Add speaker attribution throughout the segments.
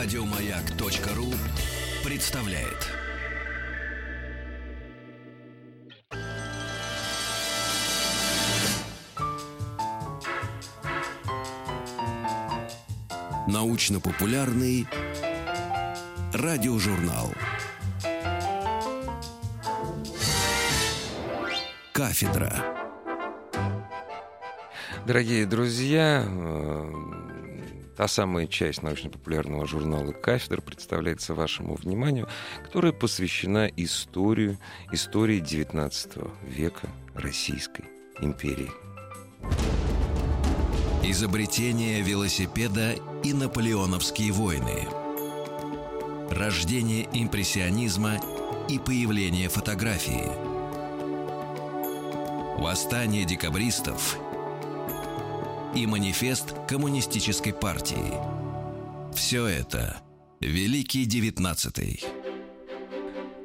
Speaker 1: Радиомаяк.ру представляет. Научно-популярный радиожурнал. Кафедра.
Speaker 2: Дорогие друзья, э, та самая часть научно-популярного журнала «Кафедра» представляется вашему вниманию, которая посвящена историю, истории XIX века Российской империи.
Speaker 1: Изобретение велосипеда и наполеоновские войны. Рождение импрессионизма и появление фотографии. Восстание декабристов и манифест коммунистической партии. Все это Великий Девятнадцатый.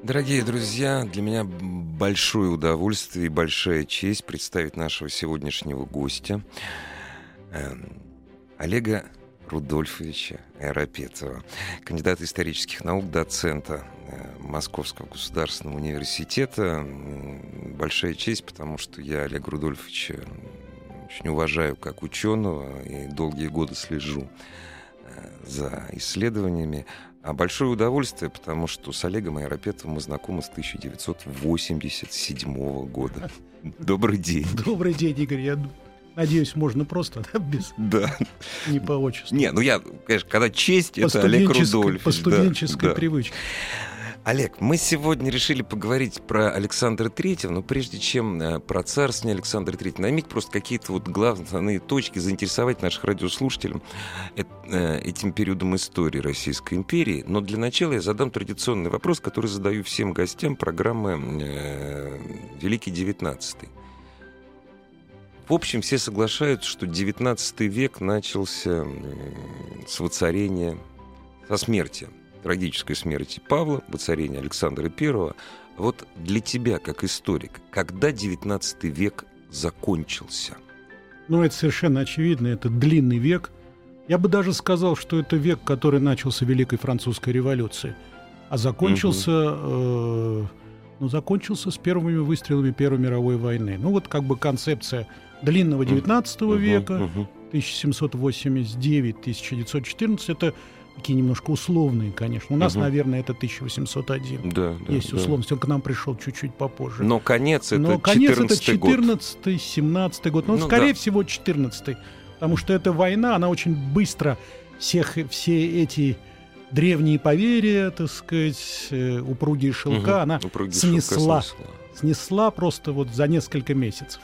Speaker 2: Дорогие друзья, для меня большое удовольствие и большая честь представить нашего сегодняшнего гостя, э, Олега Рудольфовича Аэропетова, кандидата исторических наук, доцента э, Московского государственного университета. Большая честь, потому что я Олега Рудольфовича очень уважаю как ученого и долгие годы слежу э, за исследованиями. А большое удовольствие, потому что с Олегом Айропетовым мы знакомы с 1987 года. Добрый день.
Speaker 3: Добрый день, Игорь. Я надеюсь, можно просто, да, без...
Speaker 2: Да.
Speaker 3: Не по отчеству.
Speaker 2: Не, ну я, конечно, когда честь,
Speaker 3: по
Speaker 2: это Олег Рудольфович.
Speaker 3: По студенческой
Speaker 2: да,
Speaker 3: привычке.
Speaker 2: Олег, мы сегодня решили поговорить про Александра Третьего, но прежде чем э, про царствование Александра Третьего, наймите просто какие-то вот главные точки, заинтересовать наших радиослушателей э, этим периодом истории Российской империи. Но для начала я задам традиционный вопрос, который задаю всем гостям программы э, «Великий девятнадцатый». В общем, все соглашаются, что XIX век начался с воцарения, со смерти трагической смерти Павла, воцарения Александра I. Вот для тебя, как историк, когда XIX век закончился?
Speaker 3: Ну, это совершенно очевидно, это длинный век. Я бы даже сказал, что это век, который начался Великой Французской революцией, а закончился, угу. э, ну, закончился с первыми выстрелами Первой мировой войны. Ну, вот как бы концепция длинного XIX угу, века, угу. 1789-1914, это такие немножко условные, конечно. У нас, угу. наверное, это 1801.
Speaker 2: Да, да,
Speaker 3: Есть условность. Он к нам пришел чуть-чуть попозже.
Speaker 2: Но конец это
Speaker 3: Но конец это
Speaker 2: 14
Speaker 3: 17 год. Но, ну, скорее да. всего, 14 Потому что эта война, она очень быстро всех, все эти древние поверья, так сказать, э, упругие шелка, угу. она упругие снесла, шелка снесла. Снесла просто вот за несколько месяцев.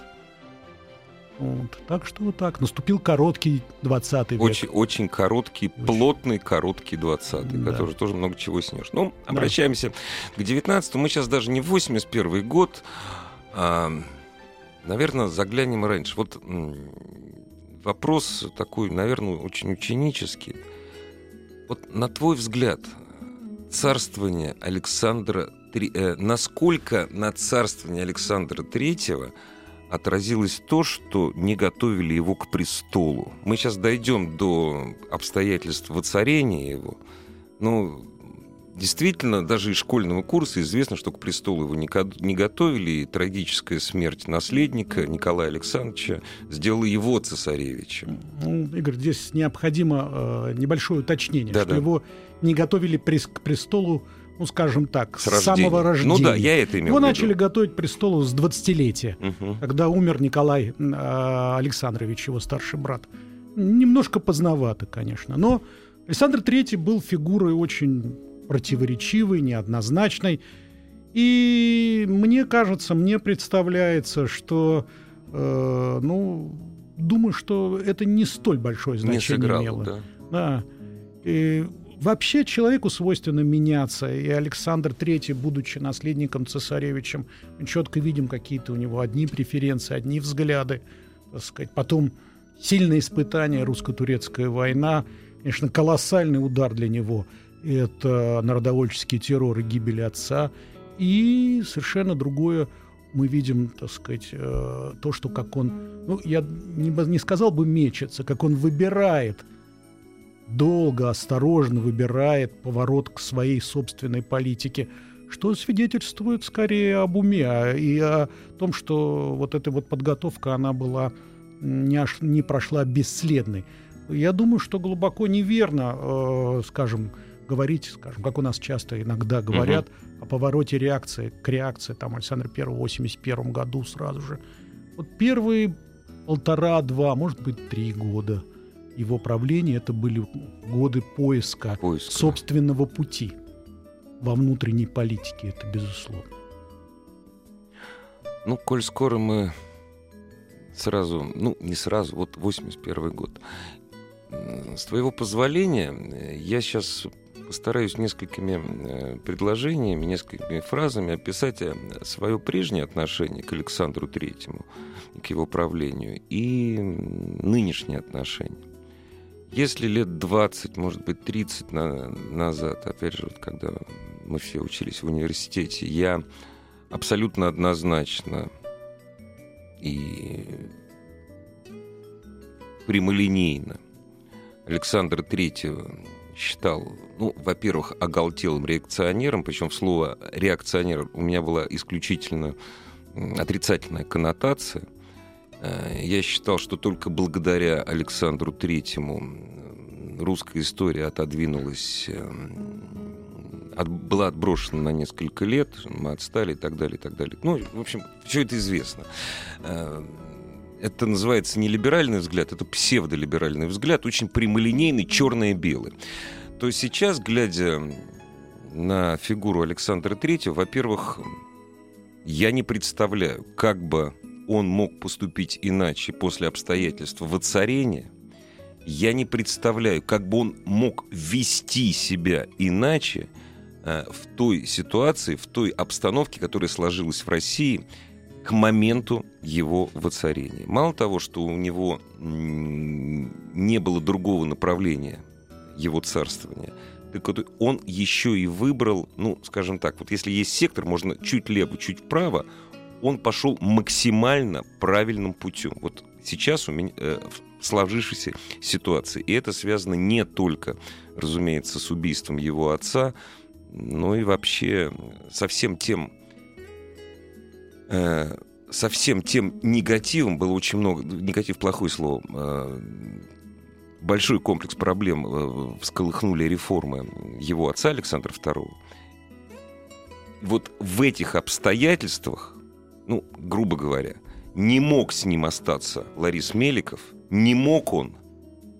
Speaker 3: Вот. Так что вот так. Наступил короткий 20 век.
Speaker 2: Очень, очень короткий, очень. плотный, короткий 20 да. который тоже много чего снешь. Ну, обращаемся да. к 19 Мы сейчас даже не 81 год, а, наверное, заглянем раньше. Вот вопрос такой, наверное, очень ученический. Вот на твой взгляд, царствование Александра, э, насколько на царствование Александра Третьего – отразилось то, что не готовили его к престолу. Мы сейчас дойдем до обстоятельств воцарения его. Ну, действительно, даже из школьного курса известно, что к престолу его не готовили, и трагическая смерть наследника Николая Александровича сделала его цесаревичем.
Speaker 3: Ну, Игорь, здесь необходимо э, небольшое уточнение, да, что его не готовили к престолу ну, скажем так, с, с самого рождения.
Speaker 2: Ну да, я это имел
Speaker 3: Его начали готовить престолу с 20-летия, угу. когда умер Николай э, Александрович, его старший брат. Немножко поздновато, конечно, но Александр III был фигурой очень противоречивой, неоднозначной. И мне кажется, мне представляется, что, э, ну, думаю, что это не столь большое значение
Speaker 2: не сыграло,
Speaker 3: имело.
Speaker 2: Да.
Speaker 3: да. И Вообще человеку свойственно меняться, и Александр III, будучи наследником цесаревичем, мы четко видим какие-то у него одни преференции, одни взгляды, так сказать. Потом сильное испытание, русско-турецкая война, конечно, колоссальный удар для него. Это народовольческий террор и гибель отца. И совершенно другое мы видим, так сказать, э, то, что как он, ну, я не, не сказал бы мечется, как он выбирает долго, осторожно выбирает поворот к своей собственной политике, что свидетельствует скорее об уме а и о том, что вот эта вот подготовка, она была не, не прошла бесследной. Я думаю, что глубоко неверно, э, скажем, говорить, скажем, как у нас часто иногда говорят, угу. о повороте реакции к реакции там Александра I в 81 году сразу же. Вот первые полтора-два, может быть, три года его правления это были годы поиска, поиска собственного пути во внутренней политике, это безусловно.
Speaker 2: Ну, коль скоро мы сразу, ну, не сразу, вот 81 год. С твоего позволения, я сейчас постараюсь несколькими э, предложениями, несколькими фразами описать э, свое прежнее отношение к Александру Третьему, к его правлению, и нынешнее отношение. Если лет 20, может быть, 30 на, назад, опять же, вот когда мы все учились в университете, я абсолютно однозначно и прямолинейно Александра Третьего считал, ну, во-первых, оголтелым реакционером, причем слово реакционер у меня была исключительно отрицательная коннотация. Э, я считал, что только благодаря Александру Третьему русская история отодвинулась, эм, от, была отброшена на несколько лет, мы отстали и так далее, и так далее. Ну, в общем, все это известно. Э, это называется не либеральный взгляд, это псевдолиберальный взгляд, очень прямолинейный, черное-белый. То есть сейчас, глядя на фигуру Александра Третьего, во-первых, я не представляю, как бы он мог поступить иначе после обстоятельств воцарения. Я не представляю, как бы он мог вести себя иначе э, в той ситуации, в той обстановке, которая сложилась в России – к моменту его воцарения. Мало того, что у него не было другого направления его царствования, так вот он еще и выбрал, ну, скажем так, вот если есть сектор, можно чуть лево, чуть вправо, он пошел максимально правильным путем. Вот сейчас у меня э, в сложившейся ситуации. И это связано не только, разумеется, с убийством его отца, но и вообще со всем тем э, со всем тем негативом было очень много, негатив плохое слово, э, большой комплекс проблем э, всколыхнули реформы его отца Александра II. Вот в этих обстоятельствах, ну, грубо говоря, не мог с ним остаться Ларис Меликов, не мог он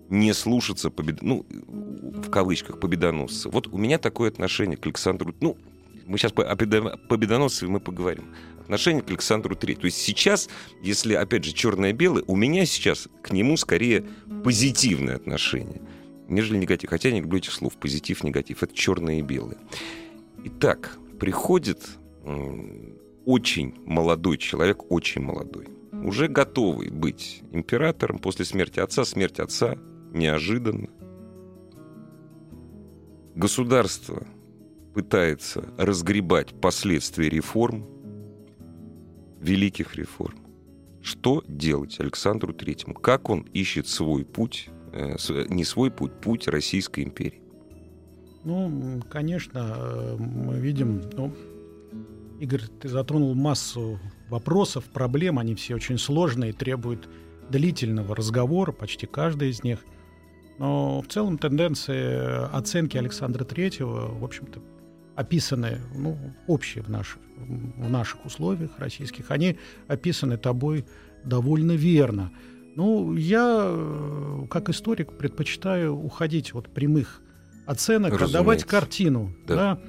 Speaker 2: не слушаться побед... ну, в кавычках победоносца. Вот у меня такое отношение к Александру. Ну, мы сейчас по победоносцу мы поговорим отношение к Александру III. То есть сейчас, если, опять же, черное-белое, у меня сейчас к нему скорее позитивное отношение, нежели негатив. Хотя я не люблю этих слов. Позитив, негатив. Это черное и белое. Итак, приходит очень молодой человек, очень молодой, уже готовый быть императором после смерти отца. Смерть отца неожиданно. Государство пытается разгребать последствия реформ, великих реформ. Что делать Александру Третьему? Как он ищет свой путь, э, не свой путь, путь Российской империи?
Speaker 3: Ну, конечно, э, мы видим, ну, Игорь, ты затронул массу вопросов, проблем, они все очень сложные, требуют длительного разговора, почти каждый из них. Но в целом тенденции оценки Александра Третьего, в общем-то, описаны, ну, общие в наших, в наших условиях российских, они описаны тобой довольно верно. Ну, я, как историк, предпочитаю уходить от прямых оценок, Разумеется. а давать картину. Да. Да?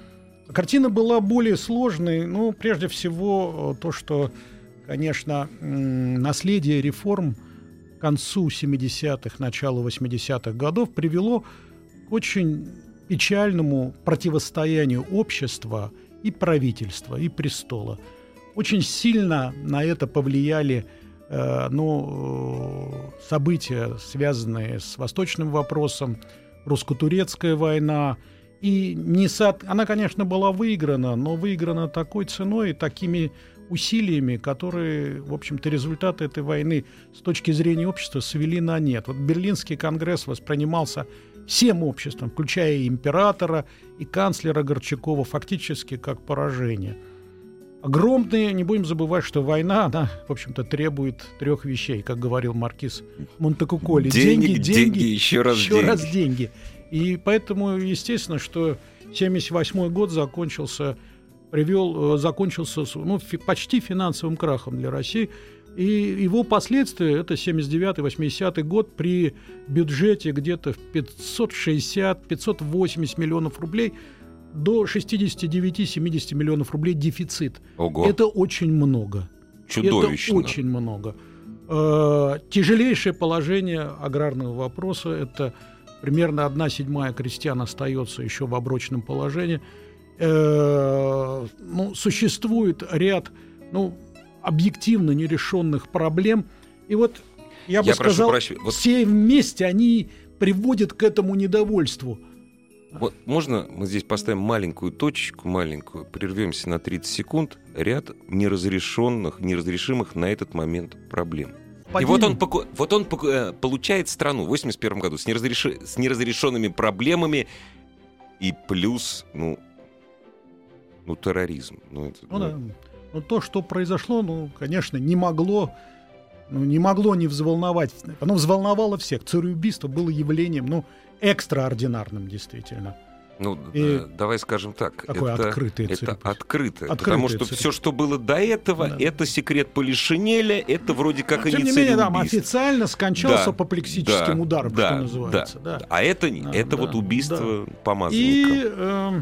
Speaker 3: Картина была более сложной. Ну, прежде всего, то, что, конечно, наследие реформ к концу 70-х, началу 80-х годов привело к очень печальному противостоянию общества и правительства, и престола. Очень сильно на это повлияли э, ну, события, связанные с восточным вопросом, русско-турецкая война. И не со... она, конечно, была выиграна, но выиграна такой ценой и такими усилиями, которые, в общем-то, результаты этой войны с точки зрения общества свели на нет. Вот Берлинский конгресс воспринимался всем обществом, включая и императора, и канцлера Горчакова, фактически как поражение. Огромные, не будем забывать, что война, она, в общем-то, требует трех вещей, как говорил маркиз Монтекуколи.
Speaker 2: Деньги, деньги, деньги, еще раз
Speaker 3: еще деньги. раз деньги. И поэтому, естественно, что 78 год закончился, привел, э, закончился ну, фи, почти финансовым крахом для России. И его последствия это 79-80 год при бюджете где-то в 560-580 миллионов рублей до 69-70 миллионов рублей дефицит.
Speaker 2: Ого.
Speaker 3: Это очень много.
Speaker 2: Чудовищно.
Speaker 3: Это очень много. Э, тяжелейшее положение аграрного вопроса – это примерно одна седьмая крестьян остается еще в оброчном положении. Э, ну, существует ряд ну, объективно нерешенных проблем. И вот я бы я сказал, прошу, вот... все вместе они приводят к этому недовольству.
Speaker 2: Вот можно мы здесь поставим маленькую точечку, маленькую, прервемся на 30 секунд, ряд неразрешенных, неразрешимых на этот момент проблем. И вот он, вот он э, получает страну в 81 году с, неразреш... с неразрешенными проблемами и плюс, ну, ну терроризм. Ну, это,
Speaker 3: ну, ну... Да. ну, то, что произошло, ну, конечно, не могло ну, не могло не взволновать. Оно взволновало всех. Цареубийство было явлением, ну, экстраординарным, действительно.
Speaker 2: Ну, и давай скажем так.
Speaker 3: Такое это, открытое
Speaker 2: это открытое, открытое. Потому что цирк. все, что было до этого, да. это секрет Полишинеля, это вроде как
Speaker 3: Тем не менее, там официально скончался да, апоплексическим да, ударом,
Speaker 2: да,
Speaker 3: что называется.
Speaker 2: Да, да. А это, да, это да, вот убийство да. помазанника.
Speaker 3: И, э,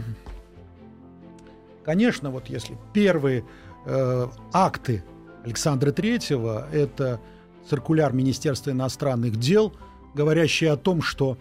Speaker 3: конечно, вот если первые э, акты Александра Третьего – это циркуляр Министерства иностранных дел, говорящий о том, что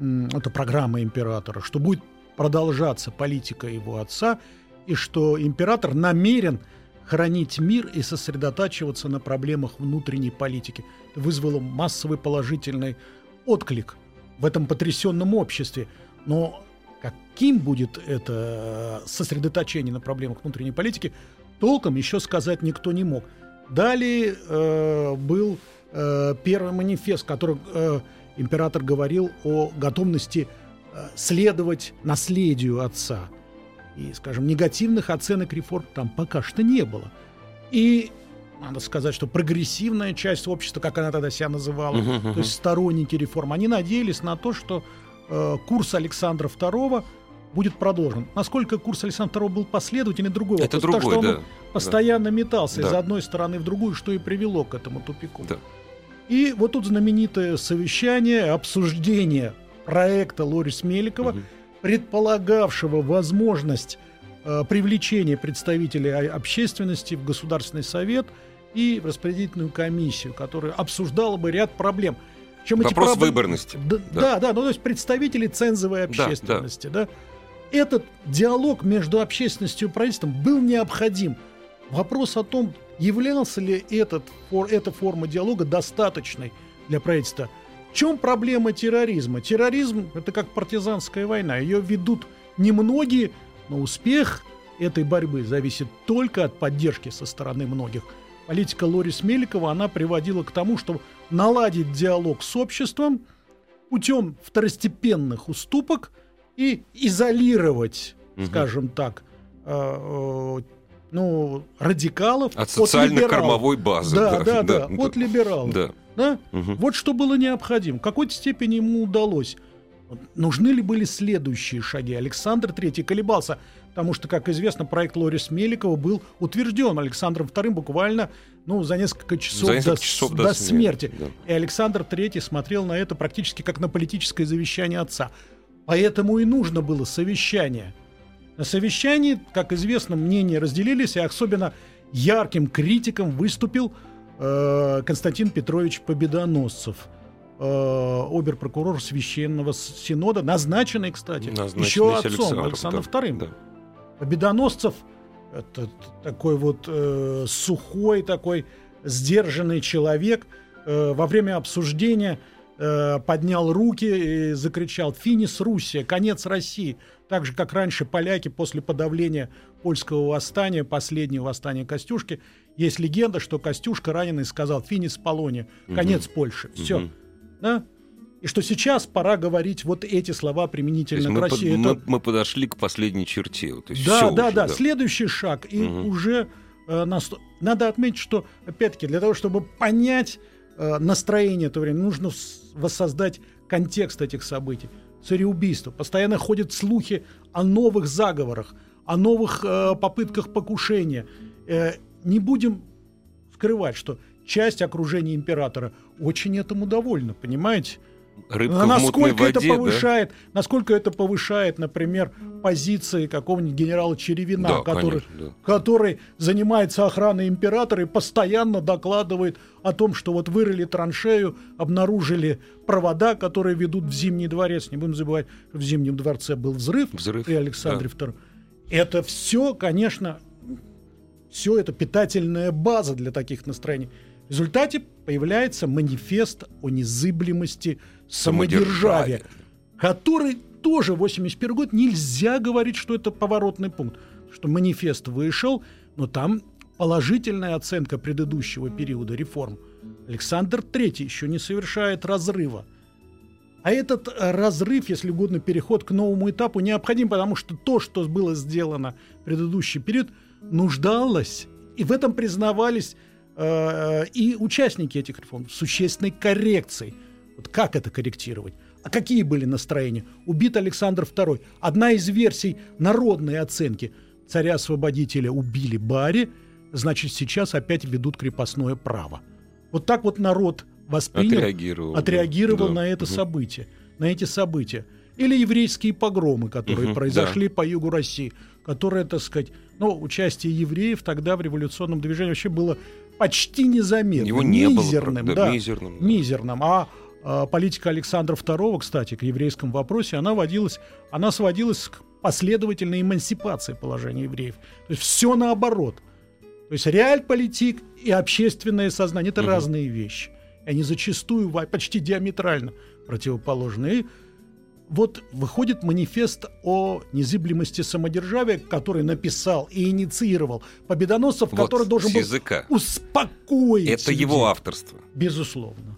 Speaker 3: это программа императора, что будет продолжаться политика его отца, и что император намерен хранить мир и сосредотачиваться на проблемах внутренней политики. Вызвало массовый положительный отклик в этом потрясенном обществе. Но каким будет это сосредоточение на проблемах внутренней политики, толком еще сказать никто не мог. Далее э, был э, первый манифест, который э, император говорил о готовности э, следовать наследию отца. И, скажем, негативных оценок реформ там пока что не было. И надо сказать, что прогрессивная часть общества, как она тогда себя называла, uh-huh, uh-huh. то есть сторонники реформ, они надеялись на то, что э, курс Александра II будет продолжен. Насколько курс Александра II был последовательный, другой
Speaker 2: вопрос. Это другой, что он
Speaker 3: да. постоянно да. метался да. из одной стороны в другую, что и привело к этому тупику.
Speaker 2: Да.
Speaker 3: И вот тут знаменитое совещание, обсуждение проекта Лорис Меликова, угу. предполагавшего возможность э, привлечения представителей общественности в Государственный совет и в распределительную комиссию, которая обсуждала бы ряд проблем.
Speaker 2: Чем Вопрос эти проб... выборности.
Speaker 3: Да, да. да, да, ну то есть представители цензовой общественности, да. да. Этот диалог между общественностью и правительством был необходим. Вопрос о том, являлся ли этот, эта форма диалога достаточной для правительства. В чем проблема терроризма? Терроризм – это как партизанская война. Ее ведут немногие, но успех этой борьбы зависит только от поддержки со стороны многих. Политика Лорис Меликова, она приводила к тому, чтобы наладить диалог с обществом путем второстепенных уступок и изолировать, угу. скажем так, э, э, ну, радикалов
Speaker 2: от социально-кормовой базы.
Speaker 3: Да, да, да, да, да, от либералов. Да. Да? Угу. Вот что было необходимо. В какой-то степени ему удалось. Нужны ли были следующие шаги? Александр III колебался, потому что, как известно, проект Лорис Меликова был утвержден Александром II буквально ну, за несколько часов, за несколько до, часов до, до смерти. смерти. Да. И Александр III смотрел на это практически как на политическое завещание отца. Поэтому и нужно было совещание – на совещании, как известно, мнения разделились, и особенно ярким критиком выступил э, Константин Петрович Победоносцев, э, обер-прокурор Священного Синода, назначенный, кстати, назначенный еще отцом Александром II. Да. Победоносцев это такой вот э, сухой, такой сдержанный человек. Э, во время обсуждения э, поднял руки и закричал «Финис Руссия! Конец России!» Так же, как раньше поляки после подавления польского восстания, последнего восстания Костюшки, есть легенда, что Костюшка раненый сказал «финис Полония», конец угу. Польши. Все. Угу. Да? И что сейчас пора говорить вот эти слова применительно к России.
Speaker 2: Мы, это... мы, подошли к последней черте.
Speaker 3: Есть да, да, уже, да, да. Следующий шаг. И угу. уже э, нас... надо отметить, что, опять-таки, для того, чтобы понять э, настроение этого времени, нужно воссоздать контекст этих событий. Цареубийство. Постоянно ходят слухи о новых заговорах, о новых э, попытках покушения. Э, не будем скрывать, что часть окружения императора очень этому довольна, понимаете?
Speaker 2: Рыбка насколько в воде,
Speaker 3: это повышает, да? насколько это повышает, например, позиции какого-нибудь генерала Черевина, да, который, конечно, да. который занимается охраной императора и постоянно докладывает о том, что вот вырыли траншею, обнаружили провода, которые ведут в Зимний дворец. Не будем забывать, в Зимнем дворце был взрыв, взрыв при Александре да. II. Это все, конечно, все это питательная база для таких настроений. В результате появляется манифест о незыблемости самодержавия, который тоже 81 год нельзя говорить, что это поворотный пункт, что манифест вышел, но там положительная оценка предыдущего периода реформ. Александр III еще не совершает разрыва. А этот разрыв, если угодно, переход к новому этапу необходим, потому что то, что было сделано в предыдущий период, нуждалось, и в этом признавались э, и участники этих реформ, существенной коррекцией – вот как это корректировать? А какие были настроения? Убит Александр II. Одна из версий народной оценки. Царя-освободителя убили Бари, значит, сейчас опять ведут крепостное право. Вот так вот народ воспринял, отреагировал, отреагировал да. на это угу. событие, на эти события. Или еврейские погромы, которые угу, произошли да. по югу России, которые, так сказать, ну, участие евреев тогда в революционном движении вообще было почти незаметным,
Speaker 2: Его не
Speaker 3: мизерным,
Speaker 2: было,
Speaker 3: да,
Speaker 2: да, мизерным,
Speaker 3: да. мизерным. А а, политика Александра II, кстати, к еврейскому вопросе, она, водилась, она сводилась к последовательной эмансипации положения евреев. То есть все наоборот. То есть реаль-политик и общественное сознание – это угу. разные вещи. Они зачастую почти диаметрально противоположны. И вот выходит манифест о незыблемости самодержавия, который написал и инициировал Победоносцев, вот который должен был
Speaker 2: языка.
Speaker 3: успокоить.
Speaker 2: Это
Speaker 3: людей.
Speaker 2: его авторство.
Speaker 3: Безусловно.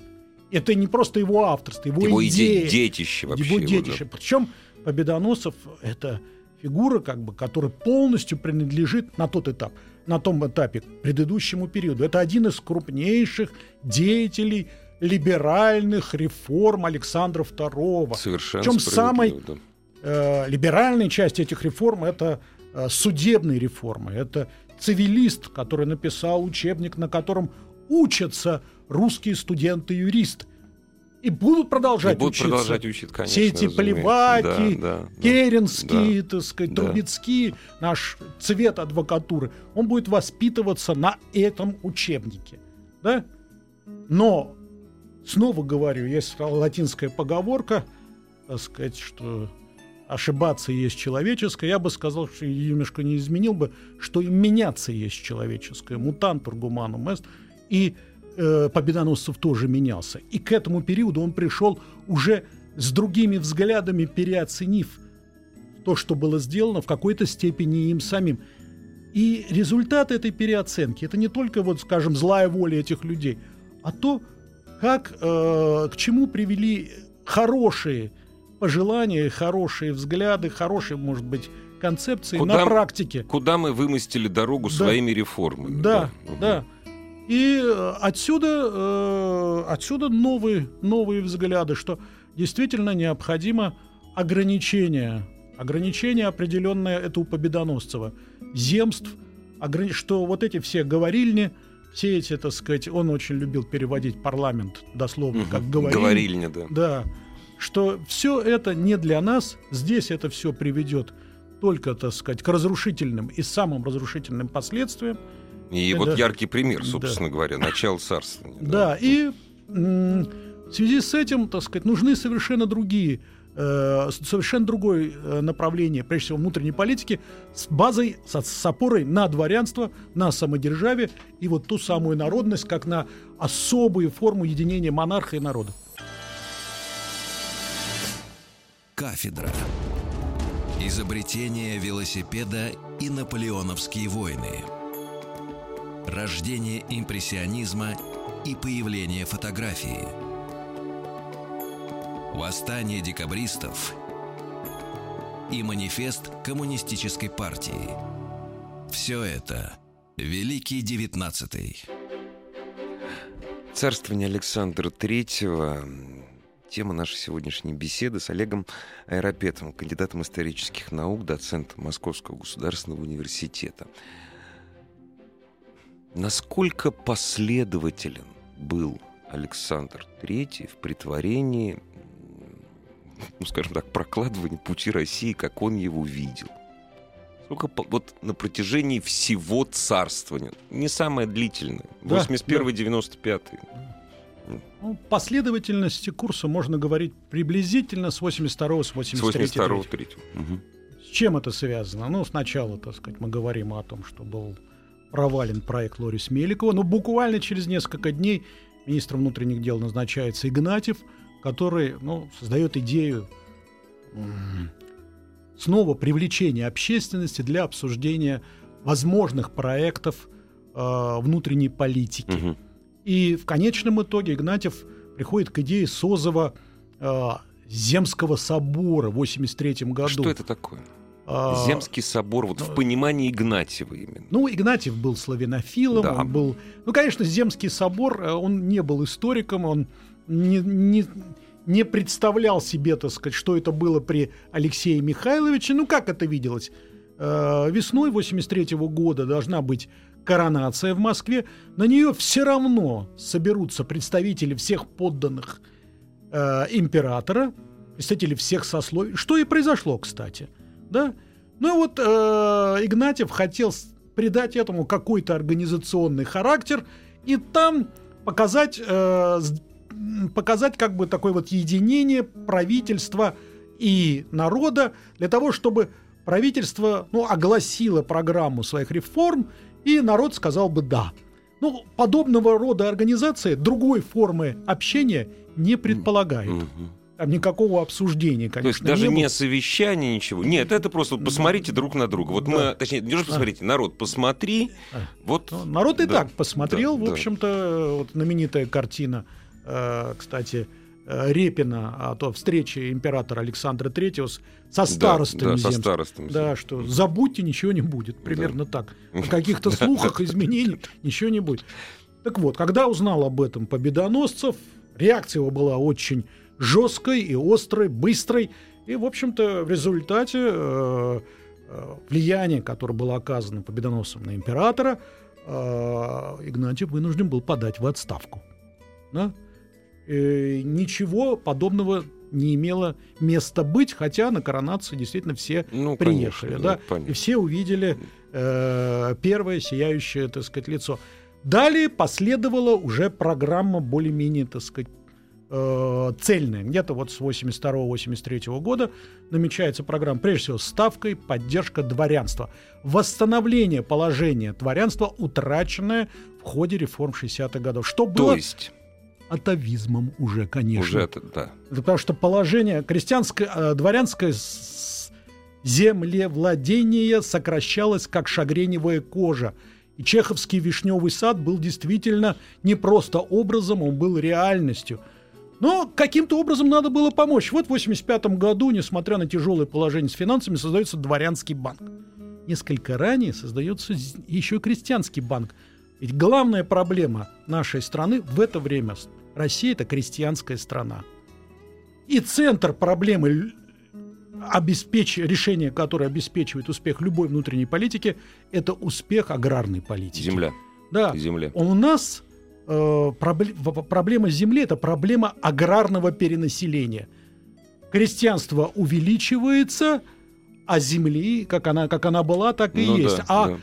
Speaker 3: Это не просто его авторство, его,
Speaker 2: его
Speaker 3: идея.
Speaker 2: детище вообще.
Speaker 3: Его детище. Да. Причем Победоносов – это фигура, как бы, которая полностью принадлежит на тот этап, на том этапе к предыдущему периоду. Это один из крупнейших деятелей либеральных реформ Александра II.
Speaker 2: Совершенно
Speaker 3: Причем самой да. э, либеральной часть этих реформ – это э, судебные реформы. Это цивилист, который написал учебник, на котором учатся русские студенты-юристы. И будут продолжать и будут учиться.
Speaker 2: продолжать учить, конечно.
Speaker 3: Все эти Поливаки, да, да, Керенские, да, так сказать, да. Трубецкие, наш цвет адвокатуры, он будет воспитываться на этом учебнике. Да? Но, снова говорю, есть латинская поговорка, так сказать, что ошибаться есть человеческое, я бы сказал, что немножко не изменил бы, что и меняться есть человеческое. Мутантур гуманум эст. И э, Победоносцев тоже менялся. И к этому периоду он пришел уже с другими взглядами, переоценив то, что было сделано в какой-то степени им самим. И результат этой переоценки – это не только, вот, скажем, злая воля этих людей, а то, как, э, к чему привели хорошие пожелания, хорошие взгляды, хорошие, может быть, концепции куда, на практике.
Speaker 2: Куда мы вымостили дорогу да. своими реформами.
Speaker 3: Да, да. да. И э, отсюда, э, отсюда новые, новые взгляды, что действительно необходимо ограничение, ограничение определенное это у Победоносцева, земств, что вот эти все говорильни, все эти, так сказать, он очень любил переводить парламент дословно, угу, как говорильня.
Speaker 2: Говорильня, да.
Speaker 3: Да, что все это не для нас, здесь это все приведет только, так сказать, к разрушительным и самым разрушительным последствиям,
Speaker 2: и вот яркий пример, собственно да. говоря, начало царствования.
Speaker 3: Да, да. и в связи с этим, так сказать, нужны совершенно другие э, совершенно другое э, направление, прежде всего внутренней политики, с базой, с, с опорой на дворянство, на самодержавие и вот ту самую народность, как на особую форму единения монарха и народа.
Speaker 1: Кафедра. Изобретение велосипеда и наполеоновские войны – рождение импрессионизма и появление фотографии. Восстание декабристов и манифест коммунистической партии. Все это Великий Девятнадцатый.
Speaker 2: Царствование Александра Третьего Тема нашей сегодняшней беседы с Олегом Аэропетом, кандидатом исторических наук, доцентом Московского государственного университета. Насколько последователен был Александр III в притворении, ну, скажем так, прокладывании пути России, как он его видел? Сколько вот на протяжении всего царствования, не самое длительное, 81-95. Да.
Speaker 3: Ну, последовательности курса можно говорить приблизительно с 82 с 83 с 82 3 угу. С чем это связано? Ну, сначала, так сказать, мы говорим о том, что был провален проект Лорис Меликова, но буквально через несколько дней министром внутренних дел назначается Игнатьев, который ну, создает идею снова привлечения общественности для обсуждения возможных проектов э, внутренней политики. Угу. И в конечном итоге Игнатьев приходит к идее созыва э, Земского собора в 83 году.
Speaker 2: Что это такое? А, Земский собор, вот в ну, понимании Игнатьева именно.
Speaker 3: Ну, Игнатьев был славянофилом, да. он был... Ну, конечно, Земский собор, э, он не был историком, он не, не, не представлял себе, так сказать, что это было при Алексее Михайловиче. Ну, как это виделось? Э, весной 83 -го года должна быть коронация в Москве, на нее все равно соберутся представители всех подданных э, императора, представители всех сословий, что и произошло, кстати. Да? Ну и вот э, Игнатьев хотел придать этому какой-то организационный характер и там показать, э, показать как бы такое вот единение правительства и народа для того, чтобы правительство ну, огласило программу своих реформ и народ сказал бы «да». Ну, подобного рода организация другой формы общения не предполагает. Там никакого обсуждения, конечно. То
Speaker 2: есть даже не, не совещания, ничего. Нет, это просто вот посмотрите друг на друга. Вот да. мы, точнее, не же посмотрите, народ, посмотри. А. Вот.
Speaker 3: Ну, народ и да. так посмотрел, да, в общем-то, вот знаменитая картина, э, кстати, Э, Репина о той встрече императора Александра Третьего со старостами да, да,
Speaker 2: со старостами.
Speaker 3: Да, что забудьте, ничего не будет. Примерно да. так. О каких-то слухах, изменений ничего не будет. Так вот, когда узнал об этом Победоносцев, реакция его была очень жесткой и острой, быстрой. И, в общем-то, в результате э, э, влияния, которое было оказано победоносцем на императора, э, Игнатьев вынужден был подать в отставку. Да? э, ничего подобного не имело места быть, хотя на коронацию действительно все ну, приехали, конечно, да, да и все увидели э, первое сияющее, так сказать, лицо. Далее последовала уже программа более-менее, так сказать, э, цельная. Где-то вот с 82-83 года намечается программа, прежде всего, ставкой поддержка дворянства. Восстановление положения дворянства, утраченное в ходе реформ 60-х годов. Что было...
Speaker 2: То есть
Speaker 3: атовизмом уже, конечно.
Speaker 2: Уже это, да.
Speaker 3: Потому что положение крестьянское, э, дворянское землевладение сокращалось, как шагреневая кожа. И чеховский вишневый сад был действительно не просто образом, он был реальностью. Но каким-то образом надо было помочь. Вот в 1985 году, несмотря на тяжелое положение с финансами, создается дворянский банк. Несколько ранее создается еще крестьянский банк. Ведь главная проблема нашей страны в это время Россия – это крестьянская страна. И центр проблемы обеспеч... решения, которое обеспечивает успех любой внутренней политики, это успех аграрной политики.
Speaker 2: Земля.
Speaker 3: Да.
Speaker 2: Земля.
Speaker 3: У нас э, проблем... проблема земли – это проблема аграрного перенаселения. Крестьянство увеличивается, а земли, как она, как она была, так и ну есть. Да, а да.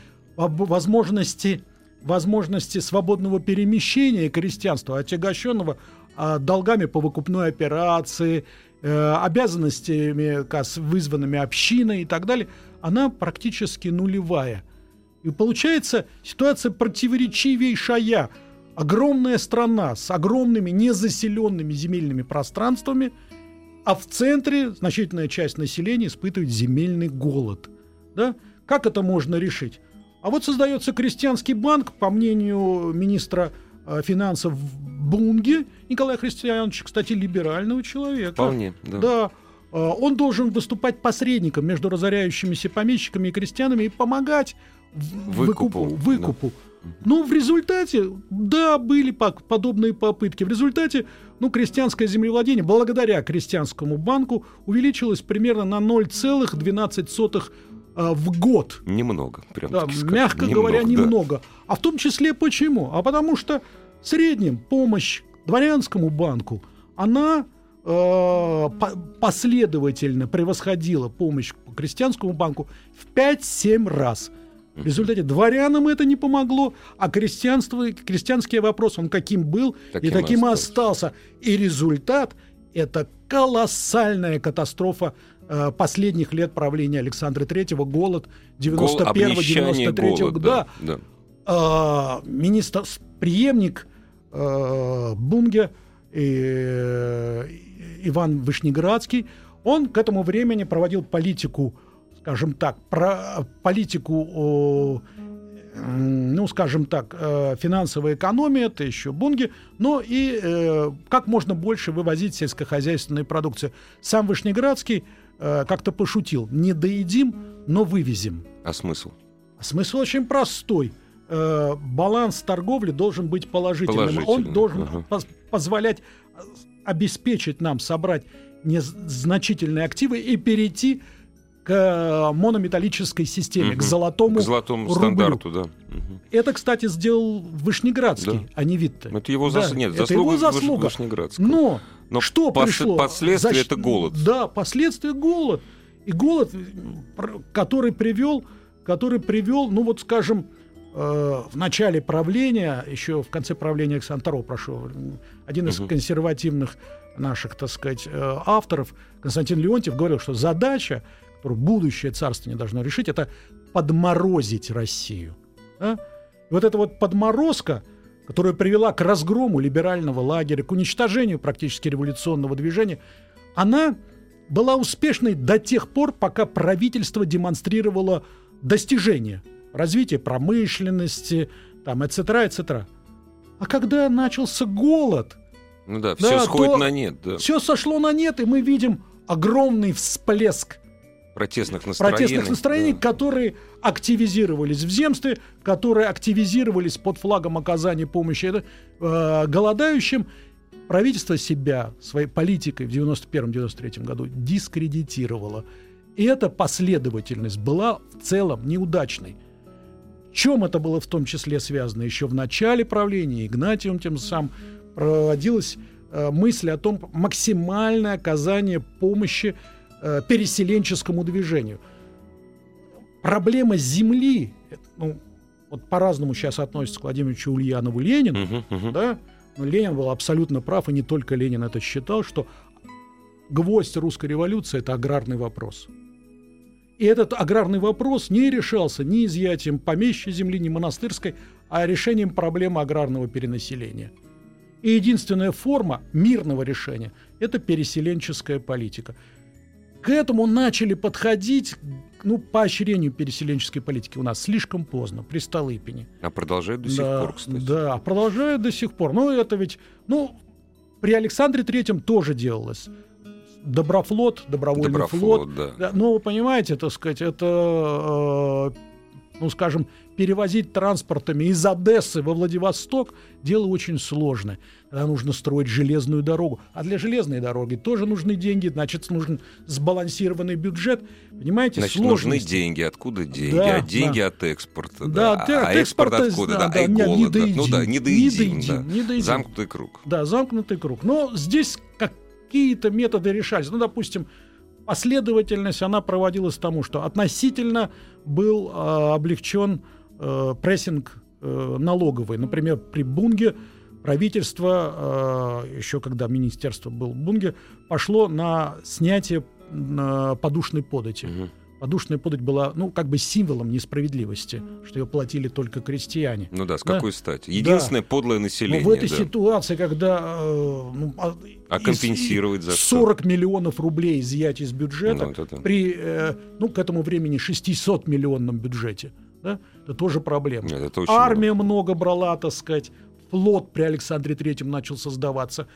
Speaker 3: возможности возможности свободного перемещения крестьянства, отягощенного а, долгами по выкупной операции, э, обязанностями, вызванными общиной и так далее, она практически нулевая. И получается ситуация противоречивейшая. Огромная страна с огромными незаселенными земельными пространствами, а в центре значительная часть населения испытывает земельный голод. Да? Как это можно решить? А вот создается крестьянский банк, по мнению министра э, финансов Бунге Николая Христиановича, кстати, либерального человека.
Speaker 2: Вполне, да.
Speaker 3: Да. Э, он должен выступать посредником между разоряющимися помещиками и крестьянами и помогать в-
Speaker 2: Выкупу,
Speaker 3: выкупу. выкупу. Ну, в результате, да, были подобные попытки. В результате, ну, крестьянское землевладение, благодаря крестьянскому банку, увеличилось примерно на 0,12 э, в год.
Speaker 2: Немного, прям
Speaker 3: Да,
Speaker 2: сказать.
Speaker 3: мягко говоря,
Speaker 2: да.
Speaker 3: немного. А в том числе почему? А потому что в среднем помощь дворянскому банку, она э, по- последовательно превосходила помощь по крестьянскому банку в 5-7 раз. В результате дворянам это не помогло, а крестьянство, крестьянский вопрос, он каким был и
Speaker 2: Таким и
Speaker 3: таким и
Speaker 2: остался.
Speaker 3: остался. И результат – это колоссальная катастрофа э, последних лет правления Александра Третьего, голод
Speaker 2: Гол- обнищание,
Speaker 3: 91-93
Speaker 2: голод,
Speaker 3: года.
Speaker 2: да, да.
Speaker 3: А, министр, преемник э, Бунге э, Иван Вышнеградский, он к этому времени проводил политику, скажем так, про, политику, о, м, ну, скажем так, э, финансовая экономия, это еще Бунге, но и э, как можно больше вывозить сельскохозяйственной продукции. Сам Вышнеградский э, как-то пошутил, не доедим, но вывезем.
Speaker 2: А смысл?
Speaker 3: Смысл очень простой. Э, баланс торговли должен быть положительным. Он
Speaker 2: Положительным,
Speaker 3: должен
Speaker 2: ага.
Speaker 3: поз- позволять э, обеспечить нам собрать незначительные активы и перейти к э, монометаллической системе, к
Speaker 2: Мгм.
Speaker 3: золотому,
Speaker 2: К золотому
Speaker 3: рублю.
Speaker 2: стандарту, да. Мгм.
Speaker 3: Это, кстати, сделал Вышнеградский,
Speaker 2: Да.
Speaker 3: а не Витте.
Speaker 2: Это его
Speaker 3: Да,
Speaker 2: зас... Нет,
Speaker 3: это
Speaker 2: заслуга
Speaker 3: его заслуга.
Speaker 2: Вышнеградского.
Speaker 3: Но,
Speaker 2: Но
Speaker 3: что
Speaker 2: пос-
Speaker 3: пришло?
Speaker 2: последствия
Speaker 3: Защ-
Speaker 2: это голод.
Speaker 3: Да, последствия голод. И голод, который привел, который привел, ну вот скажем, э, в начале правления, еще в конце правления Александра II, прошу, м, один из
Speaker 2: Мгм.
Speaker 3: консервативных наших, так сказать, э, авторов, Константин Леонтьев, говорил, что задача, которую будущее царство не должно решить, это подморозить Россию. да? Вот эта вот подморозка, которая привела к разгрому либерального лагеря, к уничтожению практически революционного движения, она была успешной до тех пор, пока правительство демонстрировало достижения развития промышленности, там, etc., etc. А когда начался голод,
Speaker 2: Ну да,
Speaker 3: Да,
Speaker 2: все сходит на нет, да.
Speaker 3: все сошло на нет, и мы видим огромный всплеск
Speaker 2: Протестных настроений.
Speaker 3: протестных настроений,
Speaker 2: да.
Speaker 3: которые активизировались в земстве, которые активизировались под флагом оказания помощи это, э, голодающим. Правительство себя своей политикой в 91-93 году дискредитировало. И эта последовательность была в целом неудачной. В чем это было в том числе связано? Еще в начале правления Игнатием тем самым проводилась э, мысль о том максимальное оказание помощи э, переселенческому движению. Проблема земли, ну, вот по-разному сейчас относится к Владимиру Ильичу Ульянову Ленину,
Speaker 2: Мгм, мгм.
Speaker 3: да, но Ленин был абсолютно прав, и не только Ленин это считал, что гвоздь русской революции – это аграрный вопрос. И этот аграрный вопрос не решался ни изъятием помещичьей земли, ни монастырской, а решением проблемы аграрного перенаселения. И единственная форма мирного решения – это переселенческая политика. К этому начали подходить, ну, поощрению переселенческой политики у нас слишком поздно, при Столыпине.
Speaker 2: А продолжает до сих
Speaker 3: Да,
Speaker 2: пор, кстати.
Speaker 3: Да, продолжает до сих пор. Ну, это ведь, ну, при Александре Третьем тоже делалось. Доброфлот, добровольный флот.
Speaker 2: Доброфлот, да.
Speaker 3: Да, ну, вы понимаете, так сказать, это, э, ну, скажем, перевозить транспортами из Одессы во Владивосток дело очень сложное. Тогда нужно строить железную дорогу. А для железной дороги тоже нужны деньги, значит, нужен сбалансированный бюджет. Понимаете,
Speaker 2: Значит, нужны деньги. Откуда деньги?
Speaker 3: Да,
Speaker 2: а деньги
Speaker 3: да.
Speaker 2: от экспорта.
Speaker 3: Да,
Speaker 2: Да,
Speaker 3: да,
Speaker 2: а
Speaker 3: от
Speaker 2: экспорт откуда?
Speaker 3: да,
Speaker 2: Да,
Speaker 3: да,
Speaker 2: и
Speaker 3: не- не доедим,
Speaker 2: Ну да, не
Speaker 3: не
Speaker 2: доедим.
Speaker 3: доедим,
Speaker 2: да.
Speaker 3: не доедим.
Speaker 2: Замкнутый круг.
Speaker 3: Да, замкнутый круг. Но здесь какие-то методы решались. Ну, допустим, последовательность, она проводилась тому, что относительно был э, облегчен э, прессинг э, налоговый. Например, при Бунге правительство, э, еще когда министерство был в Бунге, пошло на снятие э, подушной подати.
Speaker 2: Мгм.
Speaker 3: Подушная подать была, ну, как бы символом несправедливости, что ее платили только крестьяне.
Speaker 2: Ну да, с
Speaker 3: Да.
Speaker 2: какой стати? Единственное подлое
Speaker 3: Но
Speaker 2: население.
Speaker 3: в этой
Speaker 2: да.
Speaker 3: ситуации, когда э, ну, а,
Speaker 2: А компенсировать за что?
Speaker 3: 40 миллионов рублей изъять из бюджета
Speaker 2: Ну, это да.
Speaker 3: при, э, ну, к этому времени 600 миллионном бюджете, да, это тоже проблема.
Speaker 2: Нет, это
Speaker 3: Армия много брала, так сказать, флот при Александре Третьем начал создаваться.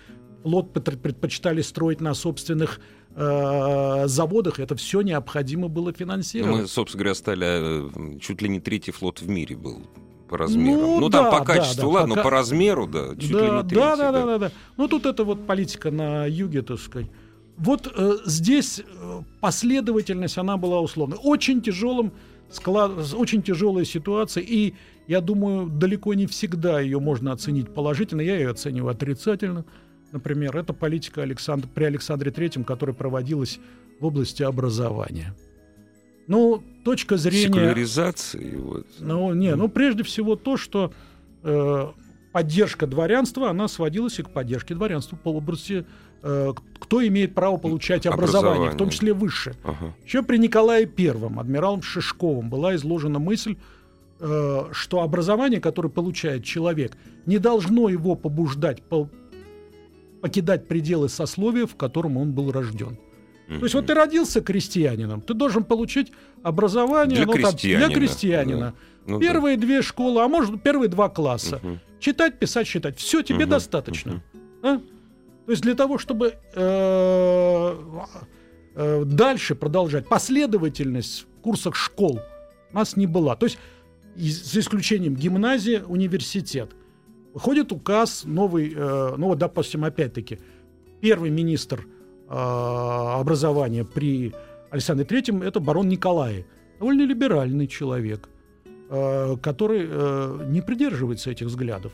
Speaker 3: Флот предпочитали строить на собственных э, заводах. Это все необходимо было финансировать.
Speaker 2: Мы, собственно говоря, стали... Э, чуть ли не третий флот в мире был по размеру. Ну, ну да, там по качеству, да, ладно, пока... но по размеру, да, чуть
Speaker 3: да,
Speaker 2: ли не третий. Да,
Speaker 3: да, да, да, да. Ну, тут это вот политика на юге, так сказать. Вот э, здесь э, последовательность, она была условной. Очень тяжелым склад, очень тяжелая ситуация, и я думаю, далеко не всегда ее можно оценить положительно, я ее оцениваю отрицательно. Например, это политика Александр, при Александре Третьем, которая проводилась в области образования. Ну, точка зрения...
Speaker 2: Секуляризации. Вот.
Speaker 3: Ну, не, ну, прежде всего то, что э, поддержка дворянства, она сводилась и к поддержке дворянства по области э, кто имеет право получать образование, образование. в том числе высшее. Ага. Еще при Николае Первом, адмиралом Шишковым, была изложена мысль, э, что образование, которое получает человек, не должно его побуждать по покидать пределы сословия, в котором он был рожден. Mm-hmm. То есть вот ты родился крестьянином, ты должен получить образование
Speaker 2: для
Speaker 3: ну,
Speaker 2: крестьянина.
Speaker 3: Там, для крестьянина. Да. Ну, первые да. две школы, а может первые два класса. Uh-huh. Читать, писать, считать. Все тебе uh-huh. достаточно. Uh-huh. Да? То есть для того, чтобы э, э, дальше продолжать последовательность в курсах школ у нас не была. То есть за исключением гимназии, университет. Выходит указ новый, э, ну вот, допустим, опять-таки, первый министр образования при Александре Третьем это барон Николай. Довольно либеральный человек, который не придерживается этих взглядов.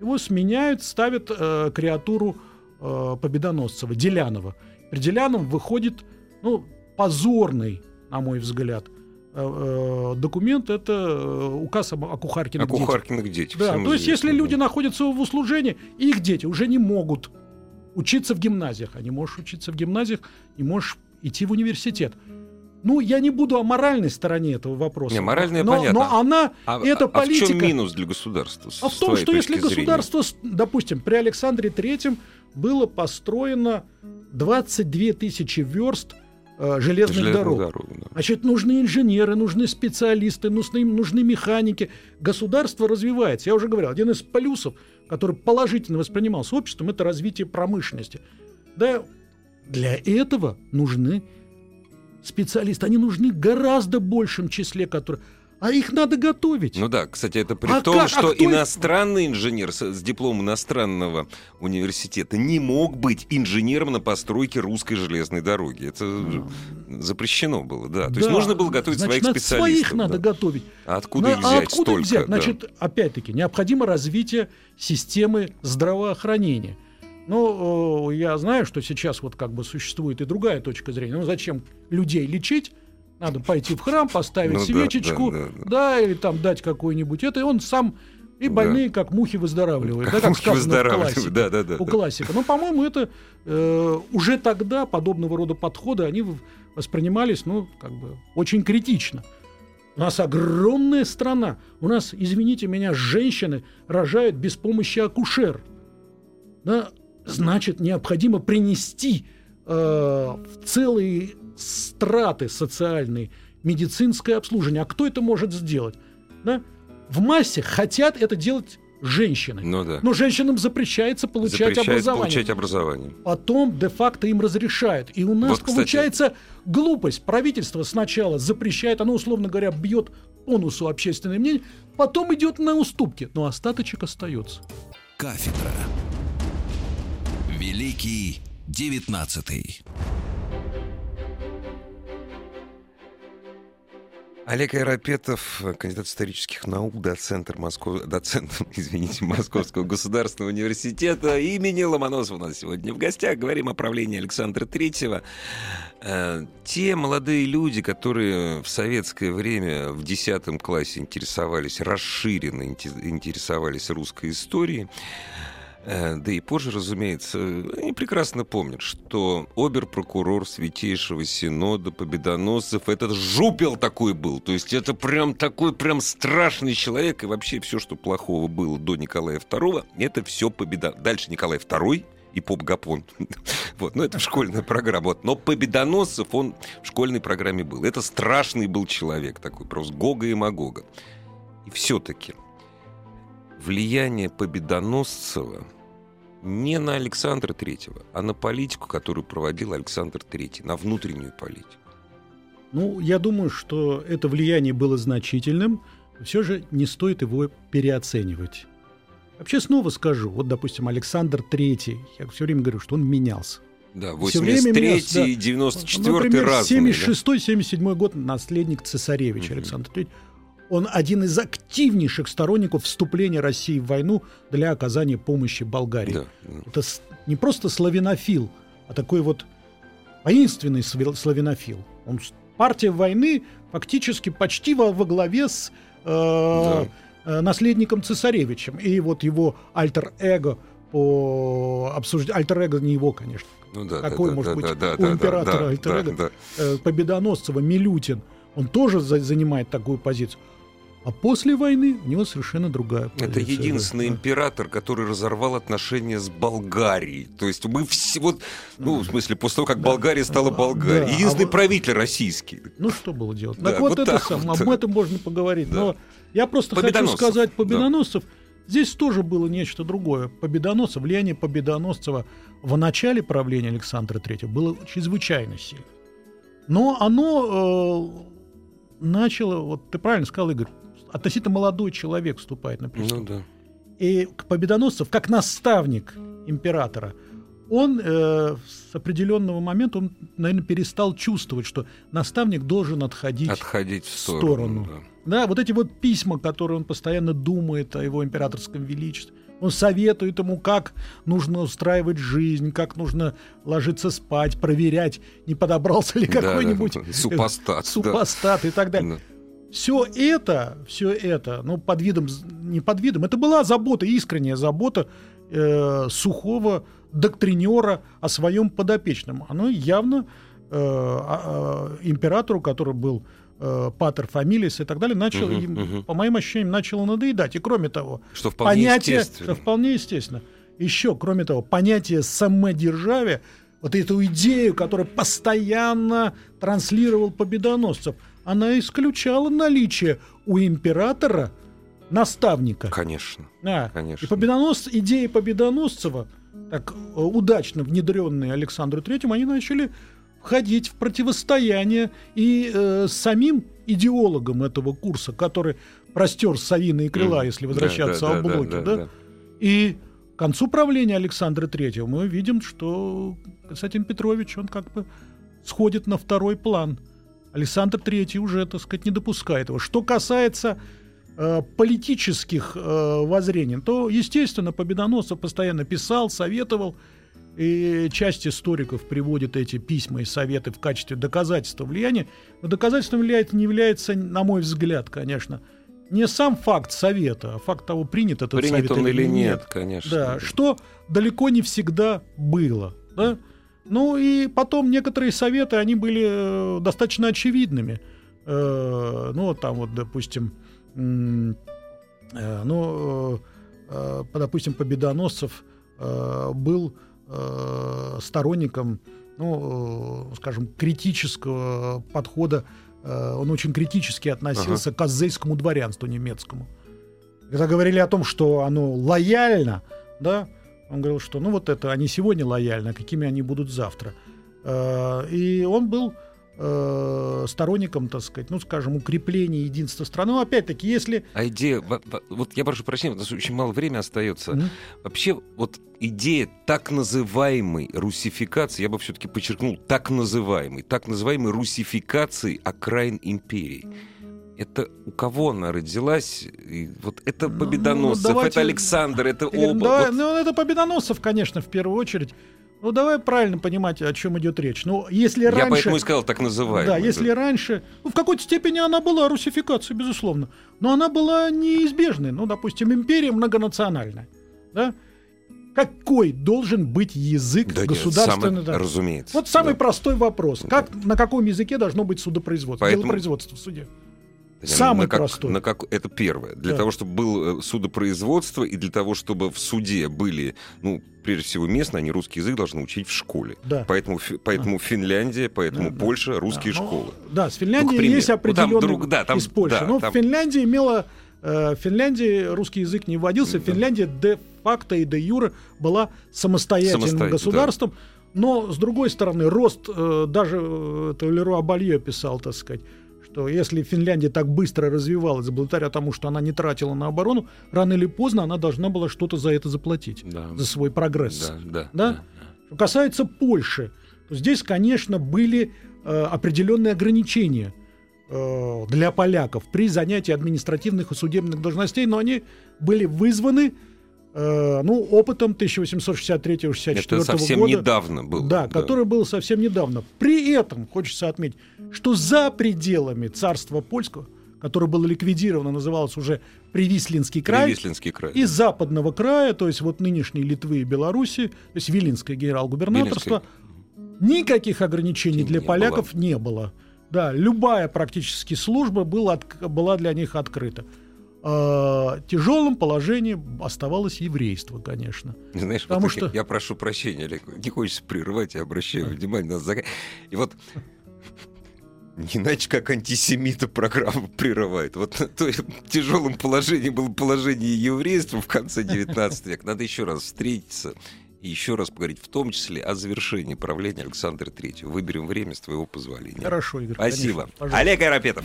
Speaker 3: Его сменяют, ставят креатуру э, Победоносцева, Делянова. При Деляновом выходит ну, позорный, на мой взгляд, э, э, документ это э, указ о, о кухаркиных,
Speaker 2: о кухаркиных детях.
Speaker 3: Да, то есть, если люди находятся в услужении, их дети уже не могут учиться в гимназиях. А не можешь учиться в гимназиях, не можешь идти в университет. Ну, я не буду о моральной стороне этого вопроса.
Speaker 2: Не, моральная
Speaker 3: но,
Speaker 2: понятно.
Speaker 3: Но она,
Speaker 2: а,
Speaker 3: эта
Speaker 2: а,
Speaker 3: политика...
Speaker 2: А в чем минус для государства?
Speaker 3: А в том, что если государство, зрения? допустим, при Александре Третьем было построено 22 тысячи верст э, железных, железных дорог. дорог да. Значит, нужны инженеры, нужны специалисты, нужны, нужны механики. Государство развивается. Я уже говорил, один из плюсов, который положительно воспринимался обществом, это развитие промышленности. Да, для этого нужны специалисты. Они нужны гораздо большем числе, которые а их надо готовить.
Speaker 2: Ну да, кстати, это при а том, как? А что а иностранный инженер с, с дипломом иностранного университета не мог быть инженером на постройке русской железной дороги. Это а. запрещено было, да. То да. есть нужно было готовить
Speaker 3: Значит,
Speaker 2: своих специалистов.
Speaker 3: своих надо готовить.
Speaker 2: А откуда их взять? А
Speaker 3: откуда
Speaker 2: столько,
Speaker 3: взять? Значит, да. опять-таки, необходимо развитие системы здравоохранения. Ну, я знаю, что сейчас вот как бы существует и другая точка зрения. Ну, зачем людей лечить? Надо пойти в храм, поставить ну, свечечку, да, да, да, да, или там дать какой-нибудь это, и он сам и больные да. как мухи выздоравливают, как да, как сказано в классике, да, да, да, у классика. Но, по-моему, это э, уже тогда подобного рода подходы они воспринимались, ну, как бы очень критично. У нас огромная страна. У нас, извините меня, женщины рожают без помощи акушер. Да? Значит, необходимо принести э, в целый страты социальные, медицинское обслуживание. А кто это может сделать? Да? В массе хотят это делать женщины.
Speaker 2: Ну, да.
Speaker 3: Но женщинам запрещается получать запрещает образование.
Speaker 2: получать образование.
Speaker 3: Потом де-факто им разрешают. И у нас вот, получается кстати... глупость. Правительство сначала запрещает, оно, условно говоря, бьет по носу общественное мнение, потом идет на уступки, но остаточек остается.
Speaker 1: Кафедра. Великий девятнадцатый.
Speaker 2: Олег Айропетов, кандидат исторических наук, доцент, Москов... доцент извините, Московского государственного университета имени Ломоносова у нас сегодня в гостях. Говорим о правлении Александра Третьего. Э, те молодые люди, которые в советское время в 10 классе интересовались, расширенно интересовались русской историей, да и позже, разумеется, они прекрасно помнят, что обер-прокурор Святейшего Синода Победоносцев этот жупел такой был. То есть это прям такой прям страшный человек. И вообще все, что плохого было до Николая II, это все победа. Дальше Николай II, и поп Гапон. вот, ну это школьная программа. Вот. Но Победоносцев он в школьной программе был. Это страшный был человек такой, просто Гога и Магога. И все-таки влияние Победоносцева не на Александра Третьего, а на политику, которую проводил Александр Третий, на внутреннюю политику?
Speaker 3: Ну, я думаю, что это влияние было значительным, все же не стоит его переоценивать. Вообще снова скажу, вот, допустим, Александр Третий, я все время говорю, что он менялся.
Speaker 2: Да,
Speaker 3: Всё время
Speaker 2: 83
Speaker 3: менялся,
Speaker 2: и
Speaker 3: да.
Speaker 2: 94
Speaker 3: Например,
Speaker 2: разные. да?
Speaker 3: 76-77 год наследник цесаревича
Speaker 2: Мгм.
Speaker 3: Александр III. Он один из активнейших сторонников вступления России в войну для оказания помощи Болгарии.
Speaker 2: Да, да.
Speaker 3: Это не просто славянофил, а такой вот воинственный славянофил. Он партия войны фактически почти во, во главе с э, э, наследником цесаревичем. И вот его альтер-эго по обсуждению... Альтер-эго не его, конечно.
Speaker 2: Ну да,
Speaker 3: Какой
Speaker 2: да,
Speaker 3: может
Speaker 2: да,
Speaker 3: быть
Speaker 2: да, да,
Speaker 3: у
Speaker 2: да,
Speaker 3: императора
Speaker 2: да,
Speaker 3: альтер-эго?
Speaker 2: да, да.
Speaker 3: э, Победоносцева Милютин, он тоже за- занимает такую позицию. А после войны у него совершенно другая позиция.
Speaker 2: Это единственный
Speaker 3: да.
Speaker 2: император, который разорвал отношения с Болгарией. То есть мы все вот, ну, в смысле, после того, как
Speaker 3: Да.
Speaker 2: Болгария стала
Speaker 3: Да,
Speaker 2: Болгарией.
Speaker 3: а
Speaker 2: Единственный
Speaker 3: вот-
Speaker 2: правитель российский.
Speaker 3: Ну что было делать?
Speaker 2: Да,
Speaker 3: так вот,
Speaker 2: вот
Speaker 3: это
Speaker 2: так
Speaker 3: сам,
Speaker 2: вот.
Speaker 3: об этом можно поговорить.
Speaker 2: Да.
Speaker 3: Но я просто хочу
Speaker 2: Победоносцев,
Speaker 3: сказать
Speaker 2: да.
Speaker 3: победоносцев. Здесь тоже было нечто другое. Победоносцев, влияние Победоносцева в начале правления Александра III было чрезвычайно сильно. Но оно э, начало, вот ты правильно сказал, Игорь, относительно молодой человек вступает на престол.
Speaker 2: Ну да.
Speaker 3: И Победоносцев, как наставник императора, он э, с определенного момента, он, наверное, перестал чувствовать, что наставник должен отходить.
Speaker 2: Отходить в
Speaker 3: в
Speaker 2: сторону.
Speaker 3: сторону.
Speaker 2: да.
Speaker 3: Да, вот эти вот письма, которые он постоянно думает о его императорском величестве. Он советует ему, как нужно устраивать жизнь, как нужно ложиться спать, проверять, не подобрался ли
Speaker 2: Да, да,
Speaker 3: какой-нибудь
Speaker 2: да. Супостат, да.
Speaker 3: супостат и так далее.
Speaker 2: Да.
Speaker 3: Все это, все это, ну, под видом, не под видом, это была забота, искренняя забота э, сухого доктринера о своем подопечном. Оно явно э, а, императору, который был э, патер фамилис и так далее, начал,
Speaker 2: Мгм,
Speaker 3: им,
Speaker 2: мгм.
Speaker 3: по моим ощущениям, начало надоедать. И кроме того,
Speaker 2: Что вполне
Speaker 3: понятие,
Speaker 2: естественно.
Speaker 3: что вполне естественно. Еще, кроме того, понятие самодержавия, вот эту идею, которую постоянно транслировал Победоносцев, она исключала наличие у императора наставника.
Speaker 2: Конечно.
Speaker 3: Да.
Speaker 2: конечно.
Speaker 3: И победонос... идеи Победоносцева, так э, удачно внедренные Александру Третьему, они начали входить в противостояние и э, самим идеологом этого курса, который простер совиные крыла,
Speaker 2: Мгм.
Speaker 3: если
Speaker 2: Да,
Speaker 3: возвращаться
Speaker 2: да,
Speaker 3: о
Speaker 2: да,
Speaker 3: блоке.
Speaker 2: да,
Speaker 3: да?
Speaker 2: да.
Speaker 3: И к концу правления Александра Третьего мы видим, что Константин Петрович, он как бы сходит на второй план. Александр Третий уже, так сказать, не допускает его. Что касается э, политических э, воззрений, то, естественно, Победоносцев постоянно писал, советовал, и часть историков приводит эти письма и советы в качестве доказательства влияния. Но доказательством влияет, не является, на мой взгляд, конечно, не сам факт совета, а факт того, принят этот
Speaker 2: Принят
Speaker 3: совет
Speaker 2: он или
Speaker 3: нет.
Speaker 2: нет, конечно.
Speaker 3: Да, что далеко не всегда было. Да? Ну и потом некоторые советы, они были э, достаточно очевидными. Э, ну, там вот, допустим, э, ну, допустим, Победоносцев был сторонником, ну, скажем, критического подхода. Он очень критически относился к азейскому дворянству немецкому. Когда говорили о том, что оно лояльно, да, он говорил, что ну вот это они сегодня лояльны, а какими они будут завтра. Э, И он был э, сторонником, так сказать, ну, скажем, укрепления единства страны. Но опять-таки, если...
Speaker 2: А идея, во- во- вот я прошу прощения, у нас очень мало времени остается.
Speaker 3: Мгм.
Speaker 2: Вообще, вот идея так называемой русификации, я бы все-таки подчеркнул, так называемой, так называемой русификации окраин империи. Это у кого она родилась? И вот это
Speaker 3: Ну,
Speaker 2: Победоносцев,
Speaker 3: давайте-
Speaker 2: это Александр, это
Speaker 3: Игорь,
Speaker 2: оба.
Speaker 3: ну, давай-
Speaker 2: Вот
Speaker 3: ну, это Победоносцев, конечно, в первую очередь. Ну, давай правильно понимать, о чем идет речь. Ну, если
Speaker 2: я
Speaker 3: раньше...
Speaker 2: поэтому и сказал так называемой.
Speaker 3: Да, если раньше, ну, в какой-то степени она была русификацией, безусловно, но она была неизбежной. Ну, допустим, империя многонациональная, да? Какой должен быть язык
Speaker 2: Да нет,
Speaker 3: государственный?
Speaker 2: самое-
Speaker 3: да?
Speaker 2: разумеется.
Speaker 3: Вот самый
Speaker 2: да.
Speaker 3: простой вопрос. Как, на каком языке должно быть судопроизводство?
Speaker 2: Поэтому-
Speaker 3: Делопроизводство в суде. Самый
Speaker 2: на как-
Speaker 3: простой.
Speaker 2: на как- это первое. Для
Speaker 3: Да.
Speaker 2: того, чтобы было э, судопроизводство, и для того, чтобы в суде были, ну, прежде всего, местные, они русский язык должны учить в школе.
Speaker 3: Да.
Speaker 2: Поэтому, поэтому Финляндия, поэтому
Speaker 3: Да, да.
Speaker 2: Польша, русские
Speaker 3: Да, ну,
Speaker 2: школы.
Speaker 3: Да, с Финляндией
Speaker 2: Ну,
Speaker 3: есть
Speaker 2: Ну, там
Speaker 3: определенный
Speaker 2: друг- да, там-
Speaker 3: из Польши.
Speaker 2: да,
Speaker 3: но
Speaker 2: там-
Speaker 3: Финляндия имела э, в Финляндии русский язык не вводился.
Speaker 2: Да.
Speaker 3: Финляндия де-факто и де-юре была самостоятельным
Speaker 2: Самостоятельно,
Speaker 3: государством. Но, с другой стороны, рост, э, даже э, это Леруа Балье писал, так сказать, что если Финляндия так быстро развивалась благодаря тому, что она не тратила на оборону, рано или поздно она должна была что-то за это заплатить,
Speaker 2: Да.
Speaker 3: за свой прогресс.
Speaker 2: Да, да,
Speaker 3: Да?
Speaker 2: да.
Speaker 3: Что касается Польши, то здесь, конечно, были э, определенные ограничения э, для поляков при занятии административных и судебных должностей, но они были вызваны э, ну, опытом 1863-64
Speaker 2: Это совсем
Speaker 3: года.
Speaker 2: недавно было.
Speaker 3: Да, который был совсем недавно. При этом хочется отметить, что за пределами царства польского, которое было ликвидировано, называлось уже Привислинский край,
Speaker 2: Привислинский край.
Speaker 3: из западного края, то есть вот нынешней Литвы и Белоруссии, то есть Виленское генерал-губернаторство, никаких ограничений
Speaker 2: Не
Speaker 3: для
Speaker 2: было.
Speaker 3: поляков не было. Да, любая практически служба была, была для них открыта. А, тяжелым положением оставалось еврейство, конечно.
Speaker 2: Знаешь,
Speaker 3: Потому
Speaker 2: вот
Speaker 3: что-
Speaker 2: я, я прошу прощения, Олег, не хочется прерывать, я обращаю внимание на зак- И вот не иначе как антисемита программа прерывает. Вот то тяжелом положении было положение еврейства в конце 19 века. Надо еще раз встретиться и еще раз поговорить, в том числе о завершении правления Александра III. Выберем время с твоего позволения.
Speaker 3: Хорошо, Игорь.
Speaker 2: Спасибо.
Speaker 3: конечно. Пожалуйста.
Speaker 2: Олег Арапетов.